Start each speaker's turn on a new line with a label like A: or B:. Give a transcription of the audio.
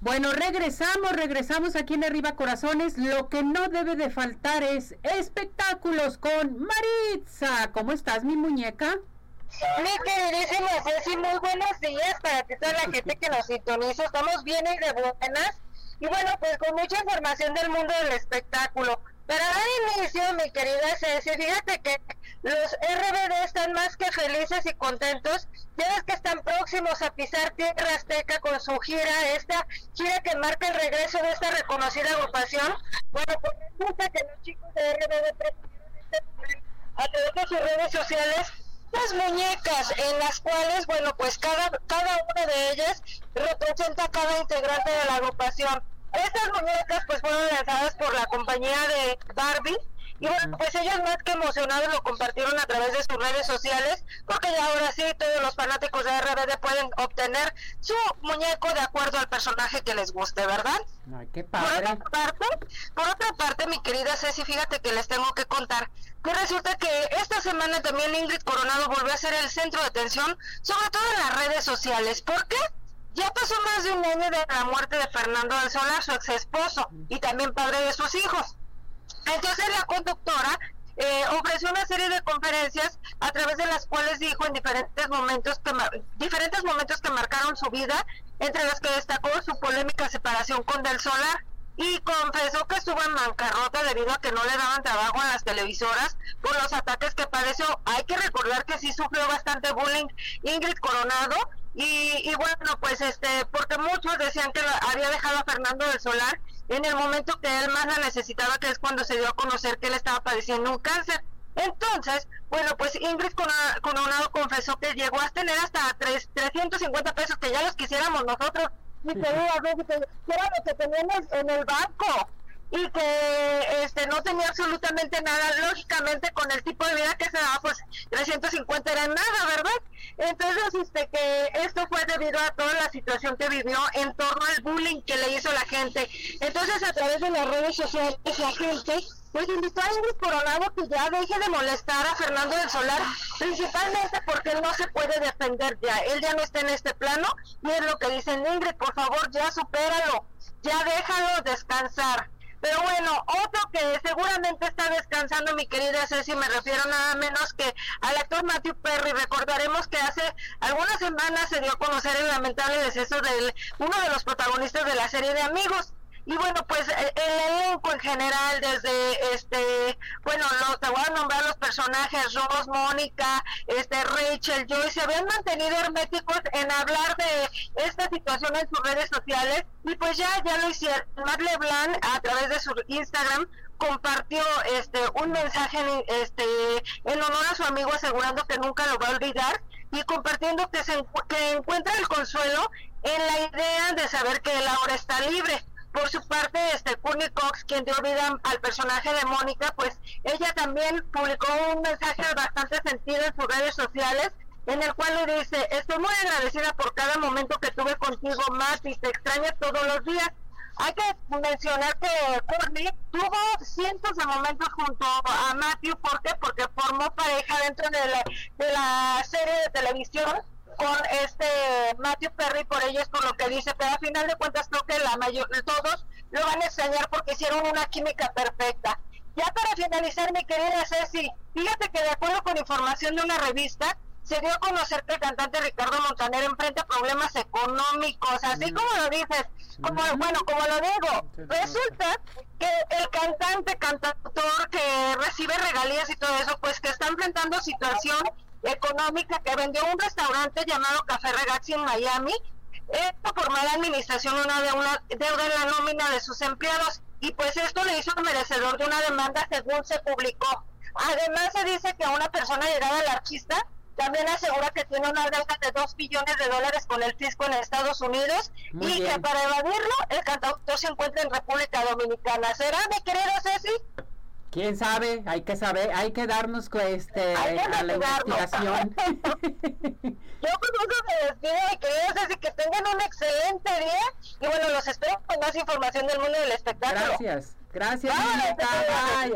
A: Bueno, regresamos, regresamos aquí en Arriba Corazones. Lo que no debe de faltar es espectáculos con Maritza. ¿Cómo estás, mi muñeca?
B: Mi queridísima Ceci, muy buenos días para ti, toda la gente que nos sintoniza. Estamos bien y de buenas. Y bueno, pues con mucha información del mundo del espectáculo. Para dar inicio, mi querida Ceci, fíjate que los RBD están más que felices y contentos. Ya ves que están próximos a pisar tierra azteca con su gira, esta gira que marca el regreso de esta reconocida agrupación. Bueno, pues resulta que los chicos de RBD este a través de sus redes sociales las muñecas en las cuales, bueno, pues cada, cada una de ellas representa a cada integrante de la agrupación. Estas muñecas pues fueron lanzadas por la compañía de Barbie y bueno, pues ellos más que emocionados lo compartieron a través de sus redes sociales, porque ya ahora sí todos los fanáticos de RBD pueden obtener su muñeco de acuerdo al personaje que les guste, ¿verdad?
A: Ay, qué
B: Por
A: padre.
B: otra parte, por otra parte, mi querida Ceci, fíjate que les tengo que contar que resulta que esta semana también Ingrid Coronado volvió a ser el centro de atención, sobre todo en las redes sociales. ¿Por qué? Ya pasó más de un año de la muerte de Fernando del Solar, su ex esposo, y también padre de sus hijos. Entonces la conductora eh, ofreció una serie de conferencias a través de las cuales dijo en diferentes momentos que diferentes momentos que marcaron su vida, entre los que destacó su polémica separación con Del Solar y confesó que estuvo en bancarrota debido a que no le daban trabajo en las televisoras por los ataques que padeció. Hay que recordar que sí sufrió bastante bullying Ingrid Coronado y, y bueno, pues este, porque muchos decían que había dejado a Fernando del Solar en el momento que él más la necesitaba, que es cuando se dio a conocer que él estaba padeciendo un cáncer. Entonces, bueno, pues Ingrid Corona- Coronado confesó que llegó a tener hasta tres, 350 pesos, que ya los quisiéramos nosotros, mi querida que era lo que teníamos en el banco y que este no tenía absolutamente nada, lógicamente con el tipo de vida que se daba, pues 350 era nada, ¿verdad? Entonces, este que esto fue debido a toda la situación que vivió en torno al bullying que le hizo la gente. Entonces, a través de las redes sociales, la gente pues invitó a Ingrid Coronado que ya deje de molestar a Fernando del Solar, principalmente porque él no se puede defender ya, él ya no está en este plano, y es lo que dicen Ingrid, por favor ya supéralo, ya déjalo descansar. Pero bueno, otro que seguramente está descansando, mi querida Ceci, me refiero nada menos que al actor Matthew Perry. Recordaremos que hace algunas semanas se dio a conocer el lamentable deceso de uno de los protagonistas de la serie de Amigos. Y bueno, pues eh, el elenco en general, desde este, bueno, lo, te voy a nombrar los personajes, Ross, Mónica, este, Rachel, Joy, se habían mantenido herméticos en hablar de esta situación en sus redes sociales y pues ya, ya lo hicieron. Matt LeBlanc a través de su Instagram compartió este un mensaje en, este en honor a su amigo asegurando que nunca lo va a olvidar y compartiendo que se que encuentra el consuelo en la idea de saber que él ahora está libre. Por su parte, este Courtney Cox, quien dio vida al personaje de Mónica, pues ella también publicó un mensaje bastante sentido en sus redes sociales, en el cual le dice, estoy muy agradecida por cada momento que tuve contigo, Matt, y te extraño todos los días. Hay que mencionar que Courtney tuvo cientos de momentos junto a Matthew, ¿por? Porque formó pareja dentro de la, de la serie de televisión con este Matthew Perry por ellos por lo que dice, pero al final de cuentas creo que la mayor todos lo van a extrañar porque hicieron una química perfecta. Ya para finalizar, mi querida Ceci, fíjate que de acuerdo con información de una revista, se dio a conocer que el cantante Ricardo Montaner enfrenta problemas económicos, así como lo dices, como bueno, como lo digo, resulta que el cantante, cantautor que recibe regalías y todo eso, pues que está enfrentando situación económica que vendió un restaurante llamado Café Regazzi en Miami, esto por mala administración una de una deuda en la nómina de sus empleados y pues esto le hizo merecedor de una demanda según se publicó. Además se dice que una persona llegada al artista también asegura que tiene una deuda de 2 billones de dólares con el fisco en Estados Unidos
A: Muy
B: y
A: bien.
B: que para evadirlo el cantautor se encuentra en República Dominicana. ¿Será, mi querida Ceci?
A: ¿Quién sabe? Hay que saber, hay que darnos este,
B: que
A: a la investigación.
B: Yo con eso me despido, mi querida Ceci, que tengan un excelente día y bueno, los espero con más información del mundo del espectáculo.
A: Gracias, gracias.
B: Bye,